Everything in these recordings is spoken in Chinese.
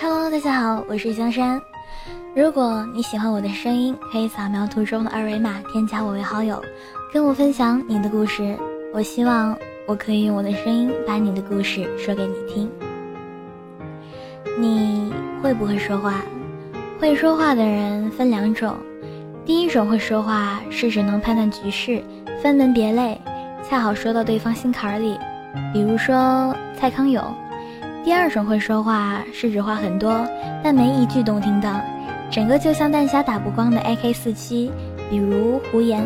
Hello，大家好，我是江山。如果你喜欢我的声音，可以扫描图中的二维码添加我为好友，跟我分享你的故事。我希望我可以用我的声音把你的故事说给你听。你会不会说话？会说话的人分两种，第一种会说话是指能判断局势，分门别类，恰好说到对方心坎里，比如说蔡康永。第二种会说话是指话很多，但没一句动听的，整个就像弹匣打不光的 AK47。比如胡言，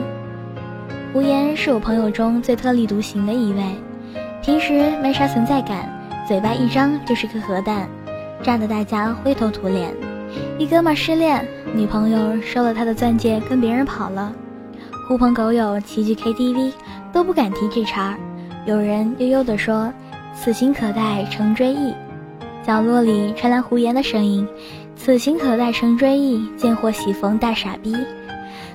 胡言是我朋友中最特立独行的一位，平时没啥存在感，嘴巴一张就是颗核弹，炸得大家灰头土脸。一哥们失恋，女朋友收了他的钻戒跟别人跑了，狐朋狗友齐聚 KTV 都不敢提这茬儿，有人悠悠地说。此情可待成追忆，角落里传来胡言的声音。此情可待成追忆，见或喜逢大傻逼。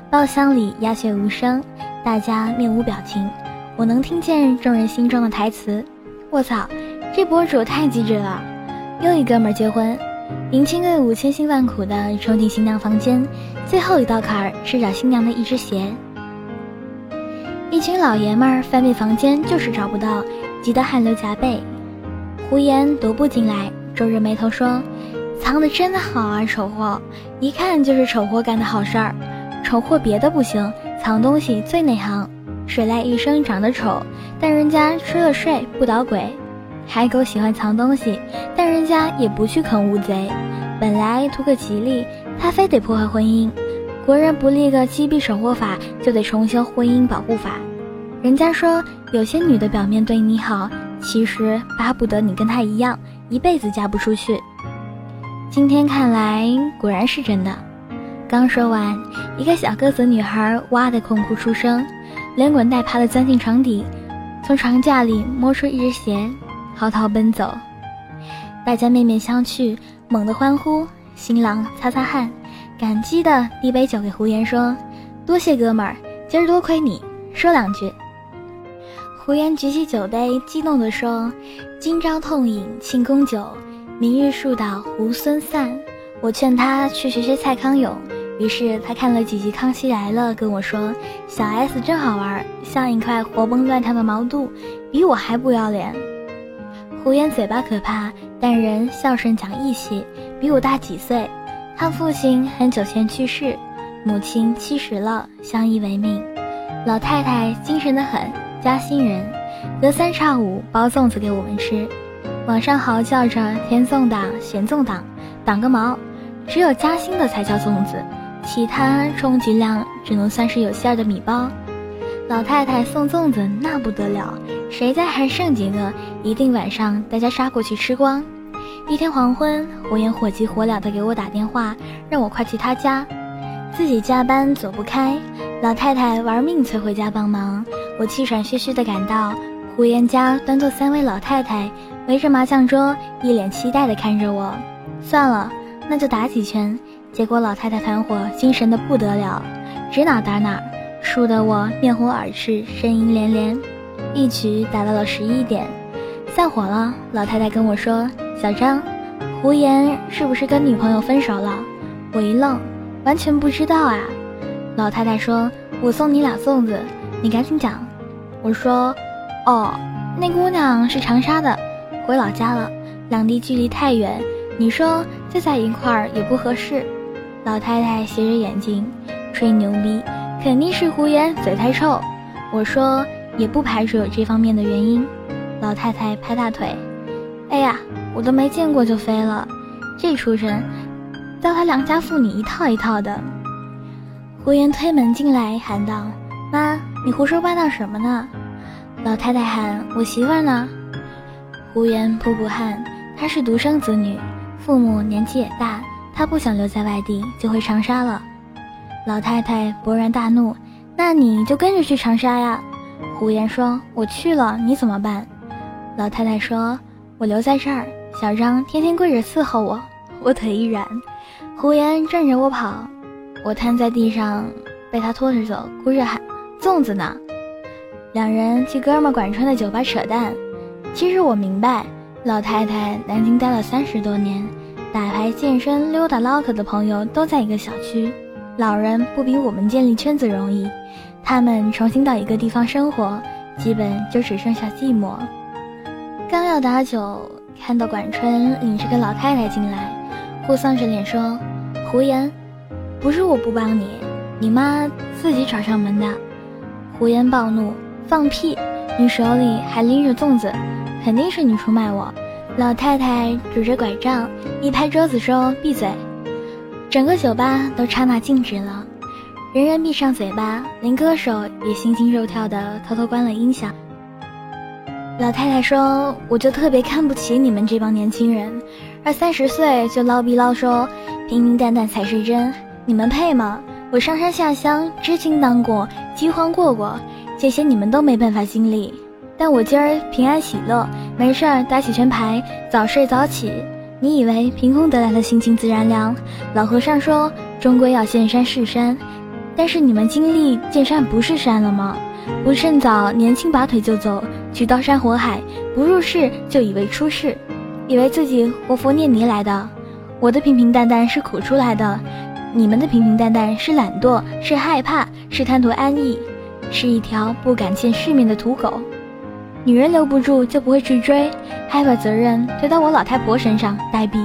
包厢里鸦雀无声，大家面无表情。我能听见众人心中的台词：卧槽，这博主太机智了！又一哥们儿结婚，迎亲队伍千辛万苦地冲进新娘房间，最后一道坎儿是找新娘的一只鞋。一群老爷们儿翻遍房间，就是找不到。急得汗流浃背，胡言踱步进来，皱着眉头说：“藏的真的好啊，丑货！一看就是丑货干的好事儿。丑货别的不行，藏东西最内行。水赖一生长得丑，但人家吃了睡不捣鬼。海狗喜欢藏东西，但人家也不去啃乌贼。本来图个吉利，他非得破坏婚姻。国人不立个击毙守货法，就得重修婚姻保护法。”人家说，有些女的表面对你好，其实巴不得你跟她一样，一辈子嫁不出去。今天看来果然是真的。刚说完，一个小个子女孩哇的痛哭出声，连滚带爬的钻进床底，从床架里摸出一只鞋，嚎啕奔走。大家面面相觑，猛地欢呼。新郎擦擦汗，感激的递杯酒给胡言，说：“多谢哥们儿，今儿多亏你，说两句。”胡言举起酒杯，激动地说：“今朝痛饮庆功酒，明日树倒猢狲散。”我劝他去学学蔡康永，于是他看了几集《康熙来了》，跟我说：“小 S 真好玩，像一块活蹦乱跳的毛肚，比我还不要脸。”胡言嘴巴可怕，但人孝顺讲义气，比我大几岁。他父亲很久前去世，母亲七十了，相依为命。老太太精神得很。嘉兴人，隔三差五包粽子给我们吃，网上嚎叫着甜粽党、咸粽党，党个毛！只有嘉兴的才叫粽子，其他充其量只能算是有馅儿的米包。老太太送粽子那不得了，谁家还剩几个，一定晚上大家杀过去吃光。一天黄昏，胡言火急火燎的给我打电话，让我快去他家，自己加班走不开，老太太玩命催回家帮忙。我气喘吁吁地赶到胡言家，端坐三位老太太围着麻将桌，一脸期待地看着我。算了，那就打几圈。结果老太太团伙精神的不得了，指哪打哪，输得我面红耳赤，呻吟连连。一局打到了十一点，散伙了。老太太跟我说：“小张，胡言是不是跟女朋友分手了？”我一愣，完全不知道啊。老太太说：“我送你俩粽子，你赶紧讲。”我说：“哦，那姑娘是长沙的，回老家了，两地距离太远，你说再在一块儿也不合适。”老太太斜着眼睛，吹牛逼，肯定是胡言嘴太臭。我说：“也不排除有这方面的原因。”老太太拍大腿：“哎呀，我都没见过就飞了，这出身，叫他良家妇女一套一套的。”胡言推门进来，喊道。妈，你胡说八道什么呢？老太太喊我媳妇呢。胡言扑扑汗，她是独生子女，父母年纪也大，她不想留在外地，就回长沙了。老太太勃然大怒，那你就跟着去长沙呀。胡言说：“我去了，你怎么办？”老太太说：“我留在这儿，小张天天跪着伺候我。”我腿一软，胡言拽着我跑，我瘫在地上，被他拖着走，哭着喊。粽子呢？两人去哥们管春的酒吧扯淡。其实我明白，老太太南京待了三十多年，打牌、健身、溜达、唠嗑的朋友都在一个小区。老人不比我们建立圈子容易，他们重新到一个地方生活，基本就只剩下寂寞。刚要打酒，看到管春领着个老太太进来，哭丧着脸说：“胡言，不是我不帮你，你妈自己找上门的。”胡言暴怒：“放屁！你手里还拎着粽子，肯定是你出卖我！”老太太拄着拐杖，一拍桌子说：“闭嘴！”整个酒吧都刹那静止了，人人闭上嘴巴，连歌手也心惊肉跳的偷偷关了音响。老太太说：“我就特别看不起你们这帮年轻人，二三十岁就唠逼唠说平平淡淡才是真，你们配吗？我上山下乡，知青当过，饥荒过过，这些你们都没办法经历。但我今儿平安喜乐，没事儿打起拳牌，早睡早起。”你以为凭空得来的心情自然凉？老和尚说，终归要见山是山。但是你们经历见山不是山了吗？不趁早年轻拔腿就走，去刀山火海，不入世就以为出世，以为自己活佛念泥来的。我的平平淡淡是苦出来的，你们的平平淡淡是懒惰，是害怕，是贪图安逸，是一条不敢见世面的土狗。女人留不住就不会去追，还把责任推到我老太婆身上，呆逼！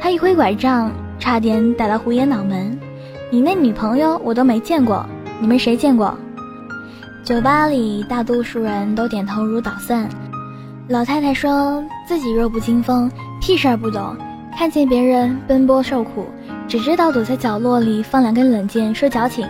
她一挥拐杖，差点打到胡言脑门。你那女朋友我都没见过，你们谁见过？酒吧里大多数人都点头如捣蒜。老太太说自己弱不禁风，屁事儿不懂，看见别人奔波受苦，只知道躲在角落里放两根冷箭说矫情，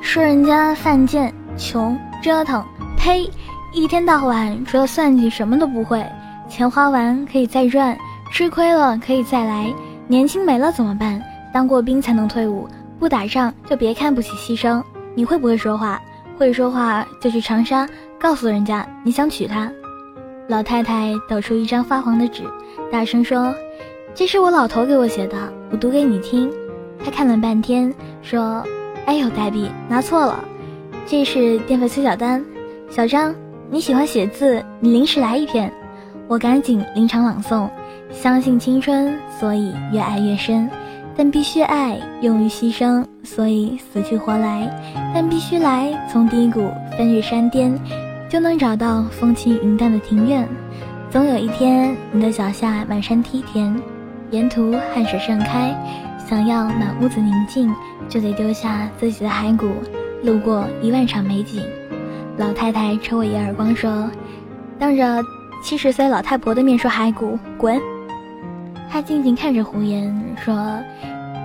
说人家犯贱、穷、折腾，呸！一天到晚除了算计什么都不会，钱花完可以再赚，吃亏了可以再来，年轻没了怎么办？当过兵才能退伍，不打仗就别看不起牺牲。你会不会说话？会说话就去长沙告诉人家你想娶她。老太太抖出一张发黄的纸，大声说：“这是我老头给我写的，我读给你听。”他看了半天，说：“哎呦，黛碧拿错了，这是电费催缴单，小张。”你喜欢写字，你临时来一篇，我赶紧临场朗诵。相信青春，所以越爱越深，但必须爱，勇于牺牲，所以死去活来。但必须来，从低谷翻越山巅，就能找到风轻云淡的庭院。总有一天，你的脚下满山梯田，沿途汗水盛开。想要满屋子宁静，就得丢下自己的骸骨，路过一万场美景。老太太抽我一耳光，说：“当着七十岁老太婆的面说骸骨，滚！”她静静看着胡言，说：“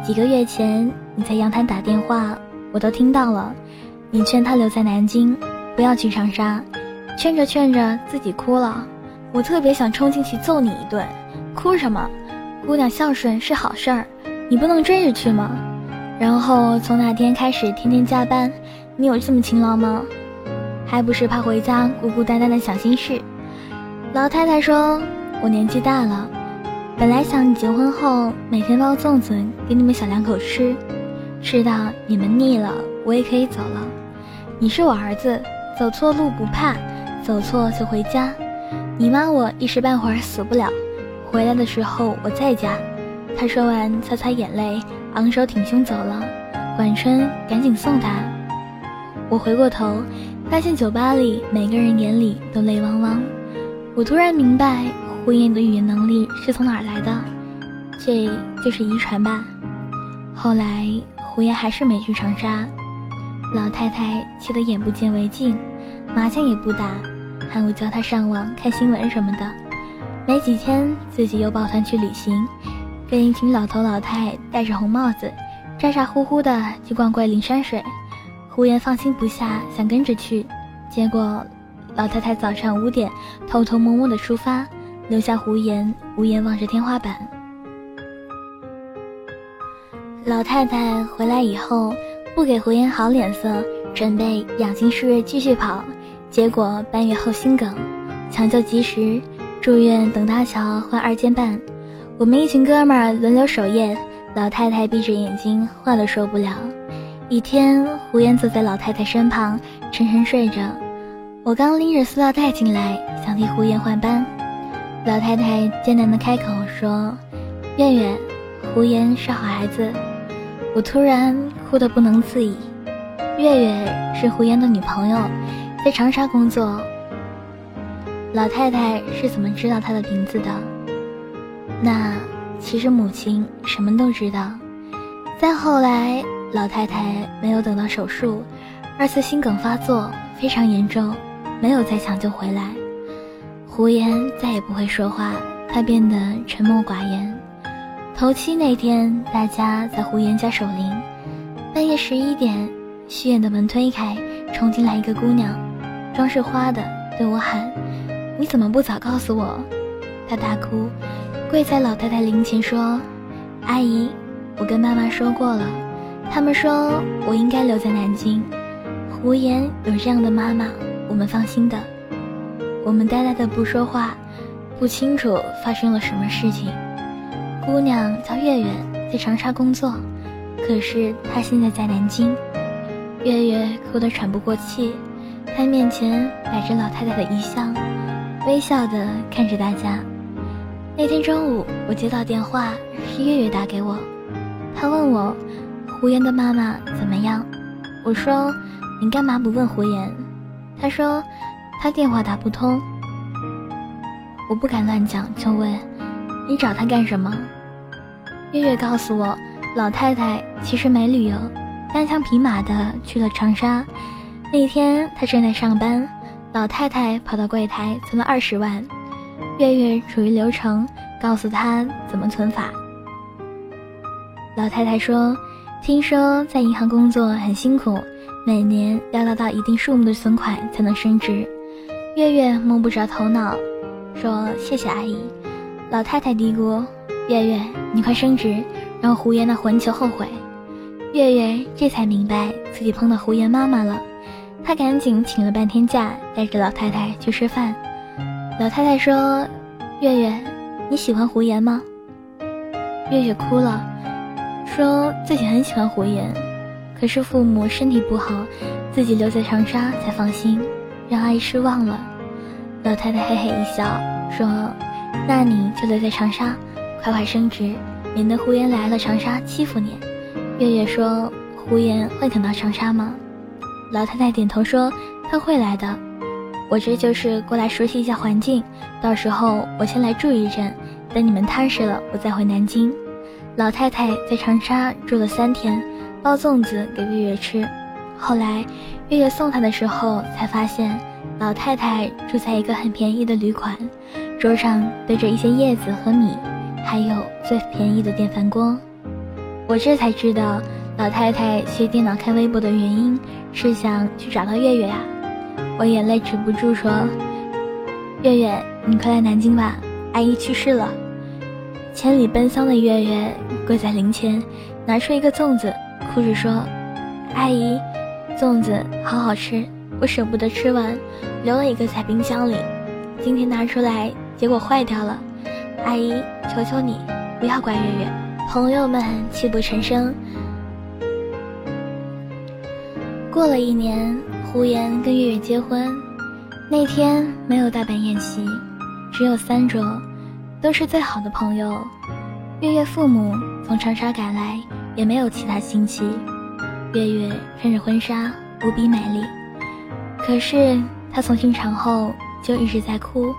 几个月前你在阳台打电话，我都听到了。你劝他留在南京，不要去长沙，劝着劝着自己哭了。我特别想冲进去揍你一顿。哭什么？姑娘孝顺是好事儿，你不能追着去吗？然后从那天开始天天加班，你有这么勤劳吗？”还不是怕回家孤孤单单的想心事。老太太说：“我年纪大了，本来想你结婚后每天包粽子给你们小两口吃，吃到你们腻了，我也可以走了。你是我儿子，走错路不怕，走错就回家。你妈我一时半会儿死不了，回来的时候我在家。”他说完，擦擦眼泪，昂首挺胸走了。管春赶紧送他。我回过头。发现酒吧里每个人眼里都泪汪汪，我突然明白胡言的语言能力是从哪儿来的，这就是遗传吧。后来胡言还是没去长沙，老太太气得眼不见为净，麻将也不打，喊我教他上网看新闻什么的。没几天自己又抱团去旅行，跟一群老头老太戴着红帽子，咋咋呼呼的去逛桂林山水。胡言放心不下，想跟着去，结果老太太早上五点偷偷摸摸的出发，留下胡言无言望着天花板。老太太回来以后，不给胡言好脸色，准备养精蓄锐继续跑，结果半月后心梗，抢救及时，住院等搭桥换二尖瓣。我们一群哥们儿轮流守夜，老太太闭着眼睛，话都说不了。一天，胡言坐在老太太身旁，沉沉睡着。我刚拎着塑料袋进来，想替胡言换班。老太太艰难地开口说：“月月，胡言是好孩子。我突然哭得不能自已。月月是胡言的女朋友，在长沙工作。老太太是怎么知道她的名字的？那其实母亲什么都知道。再后来，老太太没有等到手术，二次心梗发作非常严重，没有再抢救回来。胡言再也不会说话，他变得沉默寡言。头七那天，大家在胡言家守灵。半夜十一点，虚掩的门推开，冲进来一个姑娘，妆是花的，对我喊：“你怎么不早告诉我？”她大哭，跪在老太太灵前说：“阿姨，我跟妈妈说过了，他们说我应该留在南京。胡言有这样的妈妈，我们放心的。”我们呆呆的不说话，不清楚发生了什么事情。姑娘叫月月，在长沙工作，可是她现在在南京。月月哭得喘不过气，她面前摆着老太太的遗像，微笑的看着大家。那天中午，我接到电话，是月月打给我，她问我胡言的妈妈怎么样。我说：“你干嘛不问胡言？”她说：“他电话打不通。”我不敢乱讲，就问：“你找他干什么？”月月告诉我，老太太其实没旅游，单枪匹马的去了长沙。那天她正在上班，老太太跑到柜台存了二十万。月月处于流程，告诉她怎么存法。老太太说：“听说在银行工作很辛苦，每年要拿到一定数目的存款才能升职。”月月摸不着头脑，说：“谢谢阿姨。”老太太嘀咕。月月，你快升职，让胡言那混球后悔。月月这才明白自己碰到胡言妈妈了，她赶紧请了半天假，带着老太太去吃饭。老太太说：“月月，你喜欢胡言吗？”月月哭了，说自己很喜欢胡言，可是父母身体不好，自己留在长沙才放心，让阿姨失望了。老太太嘿嘿一笑，说：“那你就留在长沙。”快快升职，免得胡言来了长沙欺负你。月月说：“胡言会等到长沙吗？”老太太点头说：“他会来的。我这就是过来熟悉一下环境，到时候我先来住一阵，等你们踏实了，我再回南京。”老太太在长沙住了三天，包粽子给月月吃。后来，月月送她的时候才发现，老太太住在一个很便宜的旅馆，桌上堆着一些叶子和米。还有最便宜的电饭锅，我这才知道老太太学电脑看微博的原因是想去找到月月呀。我眼泪止不住说：“月月，你快来南京吧，阿姨去世了。”千里奔丧的月月跪在灵前，拿出一个粽子，哭着说：“阿姨，粽子好好吃，我舍不得吃完，留了一个在冰箱里，今天拿出来，结果坏掉了。”阿姨，求求你，不要怪月月。朋友们泣不成声。过了一年，胡言跟月月结婚，那天没有大摆宴席，只有三桌，都是最好的朋友。月月父母从长沙赶来，也没有其他亲戚。月月穿着婚纱，无比美丽，可是她从进场后就一直在哭。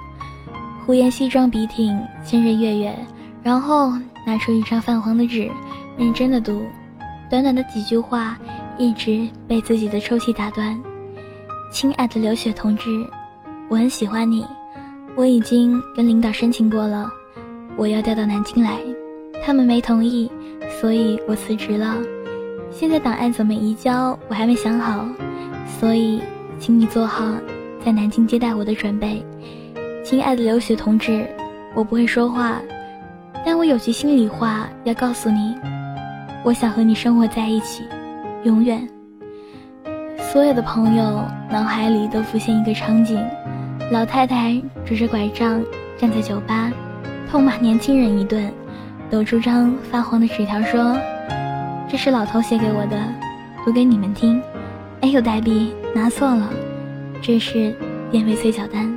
胡言西装笔挺，牵着月月，然后拿出一张泛黄的纸，认真的读。短短的几句话，一直被自己的抽泣打断。亲爱的刘雪同志，我很喜欢你，我已经跟领导申请过了，我要调到南京来，他们没同意，所以我辞职了。现在档案怎么移交，我还没想好，所以请你做好在南京接待我的准备。亲爱的刘雪同志，我不会说话，但我有句心里话要告诉你，我想和你生活在一起，永远。所有的朋友脑海里都浮现一个场景：老太太拄着拐杖站在酒吧，痛骂年轻人一顿，抖出张发黄的纸条说：“这是老头写给我的，读给你们听。”哎呦，代币拿错了，这是电费催缴单。